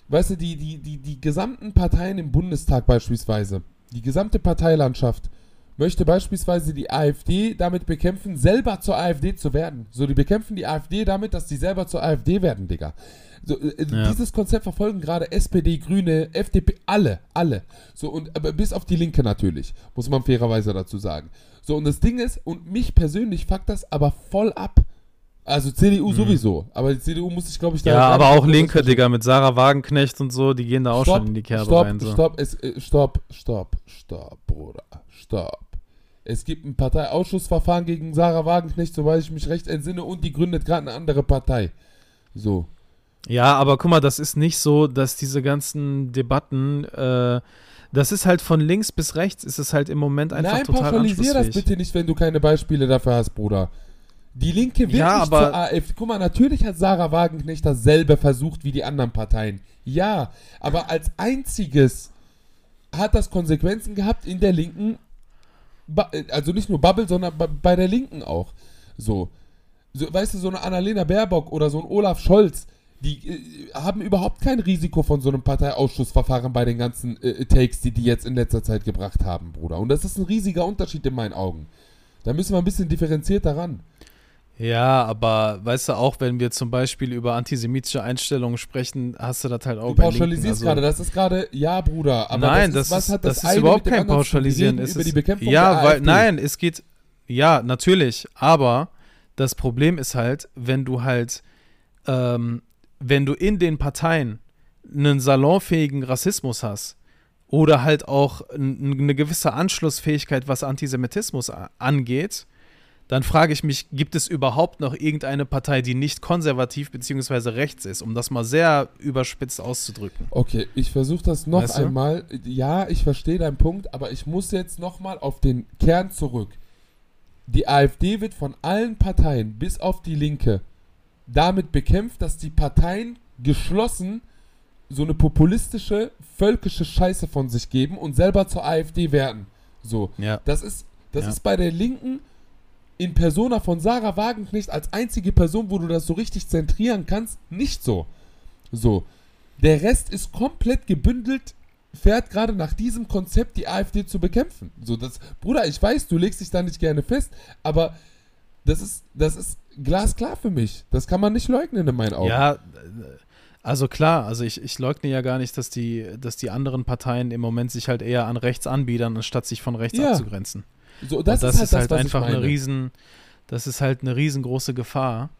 S2: Weißt du, die, die, die, die gesamten Parteien im Bundestag beispielsweise, die gesamte Parteilandschaft möchte beispielsweise die AfD damit bekämpfen, selber zur AfD zu werden. So, die bekämpfen die AfD damit, dass die selber zur AfD werden, Digga. So, äh,
S3: Ja.
S2: Dieses Konzept verfolgen gerade SPD, Grüne, FDP, alle, alle. So, und aber bis auf die Linke natürlich, muss man fairerweise dazu sagen. So, und das Ding ist, und mich persönlich fuckt das aber voll ab. Also CDU
S3: Mhm.
S2: sowieso, aber die CDU muss sich, glaube ich, da
S3: Ja, aber auch Linke. Digga, mit Sarah Wagenknecht und so, die gehen da auch
S2: Stopp,
S3: schon in die Kerbe
S2: stopp,
S3: rein. So.
S2: Stopp, es, äh, stopp, stopp, stopp, Bruder, stopp. Es gibt ein Parteiausschussverfahren gegen Sarah Wagenknecht, soweit ich mich recht entsinne, und die gründet gerade eine andere Partei. So.
S3: Ja, aber guck mal, das ist nicht so, dass diese ganzen Debatten, äh, das ist halt von links bis rechts, ist es halt im Moment einfach
S2: Nein,
S3: total
S2: pauschalisier das bitte nicht, wenn du keine Beispiele dafür hast, Bruder. Die Linke will
S3: Ja,
S2: nicht
S3: aber-
S2: zur AfD. Guck mal, natürlich hat Sarah Wagenknecht dasselbe versucht wie die anderen Parteien. Ja, aber als einziges hat das Konsequenzen gehabt in der Linken, also nicht nur Bubble, sondern bei, der Linken auch. So. so. Weißt du, so eine Annalena Baerbock oder so ein Olaf Scholz, die äh, haben überhaupt kein Risiko von so einem Parteiausschussverfahren bei den ganzen äh, Takes, die die jetzt in letzter Zeit gebracht haben, Bruder. Und das ist ein riesiger Unterschied in meinen Augen. Da müssen wir ein bisschen differenzierter ran.
S3: Ja, aber weißt du, auch wenn wir zum Beispiel über antisemitische Einstellungen sprechen, hast du das halt auch
S2: Du
S3: Linken.
S2: pauschalisierst
S3: Also,
S2: gerade, das ist gerade, ja, Bruder, aber
S3: nein,
S2: das,
S3: das,
S2: ist, was
S3: ist,
S2: hat das,
S3: das ist überhaupt kein Pauschalisieren. Es
S2: über
S3: ist,
S2: die Bekämpfung
S3: ja, weil, nein, es geht, ja, natürlich, aber das Problem ist halt, wenn du halt, ähm, wenn du in den Parteien einen salonfähigen Rassismus hast oder halt auch eine gewisse Anschlussfähigkeit, was Antisemitismus angeht, dann frage ich mich, gibt es überhaupt noch irgendeine Partei, die nicht konservativ bzw. rechts ist, um das mal sehr überspitzt auszudrücken?
S2: Okay, ich versuche das noch
S3: Weißt du?
S2: einmal. Ja, ich verstehe deinen Punkt, aber ich muss jetzt nochmal auf den Kern zurück. Die AfD wird von allen Parteien, bis auf die Linke, damit bekämpft, dass die Parteien geschlossen so eine populistische, völkische Scheiße von sich geben und selber zur AfD werden. So.
S3: Ja.
S2: Das ist, das
S3: Ja.
S2: ist bei der Linken in Persona von Sarah Wagenknecht als einzige Person, wo du das so richtig zentrieren kannst, nicht so. So. Der Rest ist komplett gebündelt, fährt gerade nach diesem Konzept die AfD zu bekämpfen. So, das, Bruder, ich weiß, du legst dich da nicht gerne fest, aber das ist, das ist glasklar für mich. Das kann man nicht leugnen in meinen Augen.
S3: Ja, also klar, also ich, ich leugne ja gar nicht, dass die, dass die anderen Parteien im Moment sich halt eher an rechts anbiedern, anstatt sich von rechts
S2: Ja.
S3: abzugrenzen.
S2: So,
S3: Das,
S2: das, ist halt, das, was
S3: einfach eine riesen, das ist halt eine riesengroße Gefahr.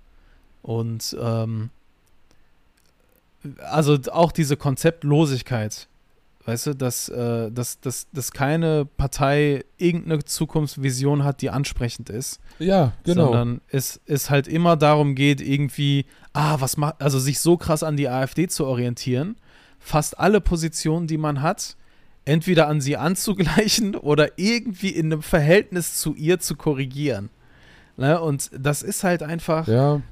S3: Und ähm, also auch diese Konzeptlosigkeit, weißt du, dass, äh, dass, dass, dass keine Partei irgendeine Zukunftsvision hat, die ansprechend ist.
S2: Ja, genau.
S3: Sondern es, es halt immer darum geht, irgendwie, ah, was macht, also sich so krass an die AfD zu orientieren, fast alle Positionen, die man hat, entweder an sie anzugleichen oder irgendwie in einem Verhältnis zu ihr zu korrigieren. Ne? Und das ist halt einfach,
S2: ja,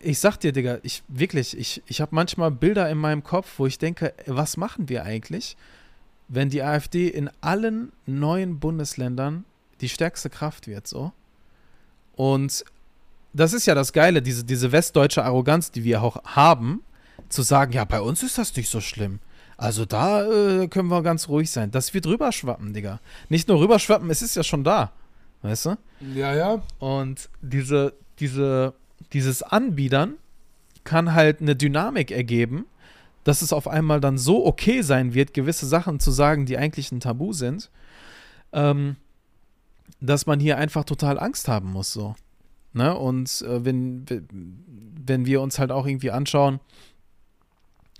S3: ich sag dir, Digga, ich wirklich, ich, ich habe manchmal Bilder in meinem Kopf, wo ich denke, was machen wir eigentlich, wenn die AfD in allen neuen Bundesländern die stärkste Kraft wird, so? Und das ist ja das Geile, diese, diese westdeutsche Arroganz, die wir auch haben, zu sagen, ja, bei uns ist das nicht so schlimm. Also da äh, können wir ganz ruhig sein. Das wird rüberschwappen, Digga. Nicht nur rüberschwappen, es ist ja schon da. Weißt du?
S2: ja, ja.
S3: Und diese, diese, dieses Anbiedern kann halt eine Dynamik ergeben, dass es auf einmal dann so okay sein wird, gewisse Sachen zu sagen, die eigentlich ein Tabu sind, ähm, dass man hier einfach total Angst haben muss, so. Ne? Und äh, wenn, wenn wir uns halt auch irgendwie anschauen,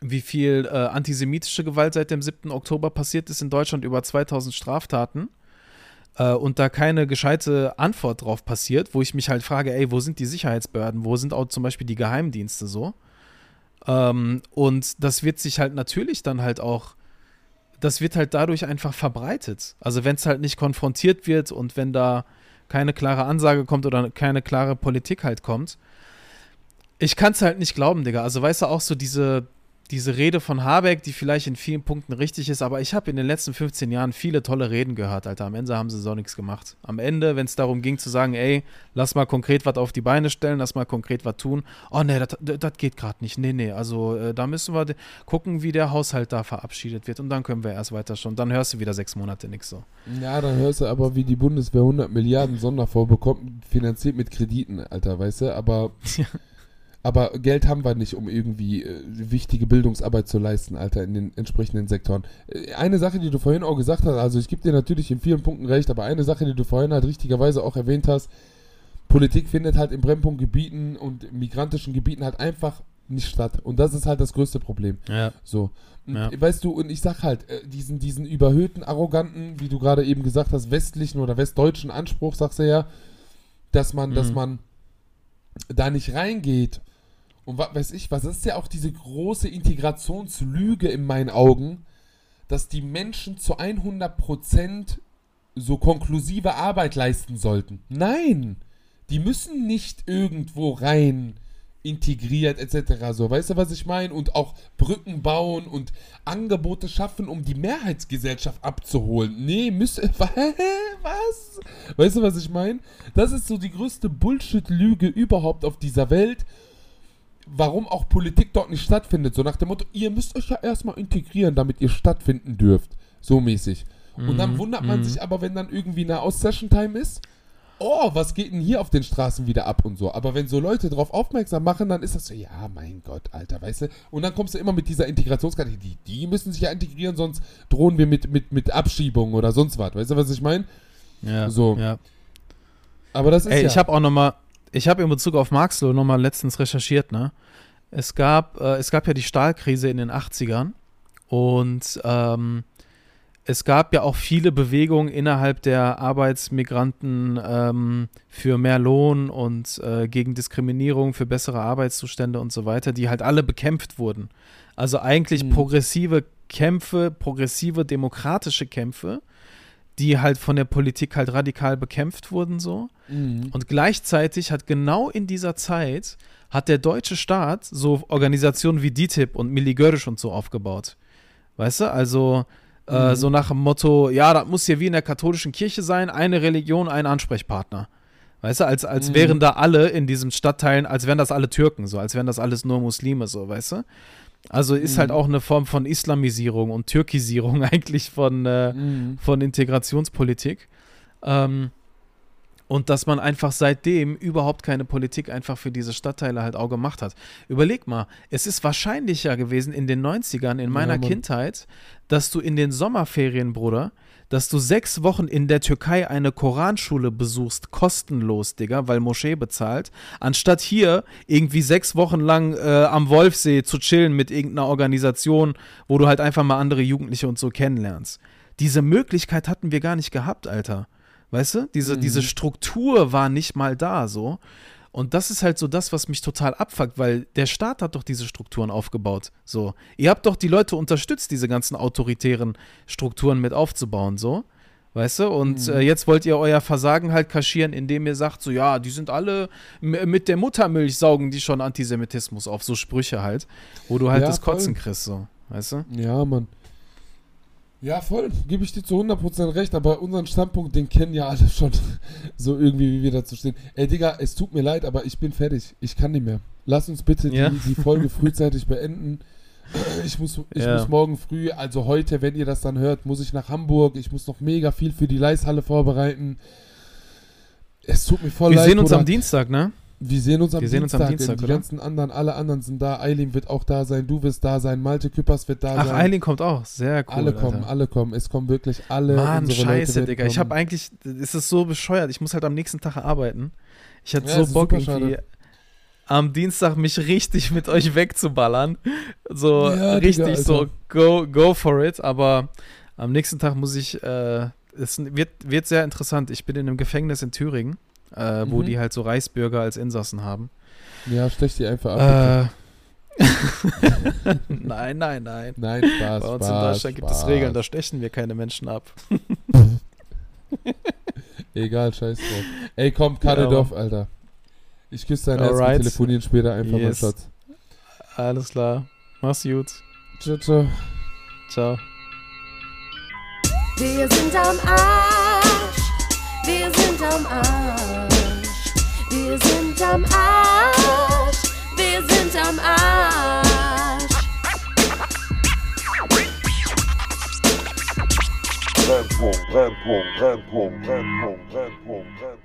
S3: wie viel äh, antisemitische Gewalt seit dem 7. Oktober passiert ist in Deutschland, über 2000 Straftaten, äh, und da keine gescheite Antwort drauf passiert, wo ich mich halt frage, ey, wo sind die Sicherheitsbehörden, wo sind auch zum Beispiel die Geheimdienste so? Ähm, und das wird sich halt natürlich dann halt auch, das wird halt dadurch einfach verbreitet. Also wenn es halt nicht konfrontiert wird und wenn da keine klare Ansage kommt oder keine klare Politik halt kommt, ich kann es halt nicht glauben, Digga. Also weißt du auch so diese, diese Rede von Habeck, die vielleicht in vielen Punkten richtig ist, aber ich habe in den letzten 15 Jahren viele tolle Reden gehört, Alter. Am Ende haben sie so nichts gemacht. Am Ende, wenn es darum ging zu sagen, ey, lass mal konkret was auf die Beine stellen, lass mal konkret was tun. Oh nee, das geht gerade nicht. Nee, nee, also äh, da müssen wir gucken, wie der Haushalt da verabschiedet wird und dann können wir erst weiter schon. Dann hörst du wieder sechs Monate nichts so.
S2: Ja, dann hörst du aber, wie die Bundeswehr 100 Milliarden Sonderfonds bekommt, finanziert mit Krediten, Alter, weißt du? Aber, aber Geld haben wir nicht, um irgendwie äh, wichtige Bildungsarbeit zu leisten, Alter, in den entsprechenden Sektoren. Äh, eine Sache, die du vorhin auch gesagt hast, also ich gebe dir natürlich in vielen Punkten recht, aber eine Sache, die du vorhin halt richtigerweise auch erwähnt hast, Politik findet halt in Brennpunktgebieten und migrantischen Gebieten halt einfach nicht statt. Und das ist halt das größte Problem.
S3: Ja.
S2: So.
S3: Ja.
S2: Weißt du, und ich sag halt, äh, diesen, diesen überhöhten, arroganten, wie du gerade eben gesagt hast, westlichen oder westdeutschen Anspruch, sagst du ja, dass man, dass
S3: Mhm.
S2: man da nicht reingeht. Und was weiß ich, was ist ja auch diese große Integrationslüge in meinen Augen, dass die Menschen zu 100% so konklusive Arbeit leisten sollten. Nein, die müssen nicht irgendwo rein integriert etc. So, weißt du, was ich meine? Und auch Brücken bauen und Angebote schaffen, um die Mehrheitsgesellschaft abzuholen. Nee, müssen. Was? Weißt du, was ich meine? Das ist so die größte Bullshit-Lüge überhaupt auf dieser Welt. Warum auch Politik dort nicht stattfindet. So nach dem Motto, ihr müsst euch ja erstmal integrieren, damit ihr stattfinden dürft. So mäßig. Und dann
S3: Mhm,
S2: wundert man
S3: mhm.
S2: sich aber, wenn dann irgendwie eine Aus-Session-Time ist, oh, was geht denn hier auf den Straßen wieder ab und so. Aber wenn so Leute darauf aufmerksam machen, dann ist das so, ja, mein Gott, Alter, weißt du. Und dann kommst du immer mit dieser Integrationskarte, die, die müssen sich ja integrieren, sonst drohen wir mit, mit, mit Abschiebung oder sonst was. Weißt du, was ich meine?
S3: Ja,
S2: So.
S3: ja.
S2: Aber das ist
S3: Ey,
S2: ja...
S3: ich habe auch noch mal, ich habe in Bezug auf Marxloh noch mal letztens recherchiert, ne? Es gab, äh, es gab ja die Stahlkrise in den 80ern und ähm, es gab ja auch viele Bewegungen innerhalb der Arbeitsmigranten ähm, für mehr Lohn und äh, gegen Diskriminierung, für bessere Arbeitszustände und so weiter, die halt alle bekämpft wurden. Also eigentlich
S2: Mhm.
S3: progressive Kämpfe, progressive demokratische Kämpfe, die halt von der Politik halt radikal bekämpft wurden so.
S2: Mhm.
S3: Und gleichzeitig hat genau in dieser Zeit hat der deutsche Staat so Organisationen wie DITIB und Milli Görisch und so aufgebaut. Weißt du? Also äh,
S2: Mhm.
S3: so nach dem Motto, ja, das muss ja wie in der katholischen Kirche sein, eine Religion, ein Ansprechpartner. Weißt du, als, als
S2: Mhm.
S3: wären da alle in diesen Stadtteilen, als wären das alle Türken, so, als wären das alles nur Muslime, so, weißt du? Also ist
S2: Mhm.
S3: halt auch eine Form von Islamisierung und Türkisierung eigentlich von, äh,
S2: Mhm.
S3: von Integrationspolitik. Ähm, und dass man einfach seitdem überhaupt keine Politik einfach für diese Stadtteile halt auch gemacht hat. Überleg mal, es ist wahrscheinlicher gewesen in den 90ern, in meiner
S2: Mann.
S3: Kindheit, dass du in den Sommerferien, Bruder, dass du sechs Wochen in der Türkei eine Koranschule besuchst, kostenlos, Digga, weil Moschee bezahlt, anstatt hier irgendwie sechs Wochen lang äh, am Wolfsee zu chillen mit irgendeiner Organisation, wo du halt einfach mal andere Jugendliche und so kennenlernst. Diese Möglichkeit hatten wir gar nicht gehabt, Alter. Weißt du? Diese,
S2: Mhm.
S3: diese Struktur war nicht mal da, so. Und das ist halt so das, was mich total abfuckt, weil der Staat hat doch diese Strukturen aufgebaut. So. Ihr habt doch die Leute unterstützt, diese ganzen autoritären Strukturen mit aufzubauen, so. Weißt du? Und
S2: Mhm.
S3: äh, jetzt wollt ihr euer Versagen halt kaschieren, indem ihr sagt, so, ja, die sind alle mit der Muttermilch saugen die schon Antisemitismus auf, so Sprüche halt, wo du halt
S2: Ja,
S3: das
S2: voll.
S3: Kotzen kriegst, so. Weißt du?
S2: Ja, Mann. Ja, voll. Gebe ich dir zu 100% recht, aber unseren Standpunkt, den kennen ja alle schon. so irgendwie, wie wir dazu stehen. Ey, Digga, es tut mir leid, aber ich bin fertig. Ich kann nicht mehr. Lass uns bitte
S3: Ja.
S2: die, die Folge frühzeitig beenden. Ich muss, ich
S3: Ja.
S2: muss morgen früh, also heute, wenn ihr das dann hört, muss ich nach Hamburg. Ich muss noch mega viel für die Leishalle vorbereiten. Es tut mir voll
S3: Wir
S2: leid.
S3: sehen uns
S2: Bruder.
S3: am Dienstag, ne?
S2: Wir sehen uns am
S3: Wir sehen uns
S2: Dienstag.
S3: am Dienstag,
S2: die ganzen anderen, alle anderen sind da. Eileen wird auch da sein. Du wirst da sein. Malte Küppers wird da
S3: Ach,
S2: sein.
S3: Eileen kommt auch. Sehr cool.
S2: alle kommen,
S3: Alter.
S2: alle kommen. Es kommen wirklich alle.
S3: Mann, scheiße, Digga. Ich habe eigentlich, es ist so bescheuert. Ich muss halt am nächsten Tag arbeiten. Ich hatte
S2: Ja,
S3: so Bock, irgendwie am Dienstag mich richtig mit euch wegzuballern. So
S2: Ja,
S3: richtig
S2: Digga,
S3: so, go, go for it. Aber am nächsten Tag muss ich, äh, es wird, wird sehr interessant. Ich bin in einem Gefängnis in Thüringen, äh, wo
S2: Mhm.
S3: die halt so Reichsbürger als Insassen haben.
S2: Ja, stech die einfach ab.
S3: Äh, nein, nein, nein.
S2: Nein, Spaß.
S3: Bei uns
S2: Spaß,
S3: in Deutschland gibt es
S2: Spaß.
S3: Regeln, da stechen wir keine Menschen ab.
S2: Egal, scheiß drauf. Ey, komm, cut
S3: Ja,
S2: Alter. Ich küsse dein Herz, wir
S3: Alright.
S2: telefonieren später einfach, mein
S3: Yes.
S2: Schatz.
S3: Alles klar. Mach's gut.
S2: Ciao, ciao.
S3: Ciao.
S4: Wir sind am Arsch. Wir sind am Arsch. Wir sind am Arsch. Wir sind am Arsch.
S1: Brennpunkt, Brennpunkt, Brennpunkt, Brennpunkt, Brennpunkt, Brennpunkt.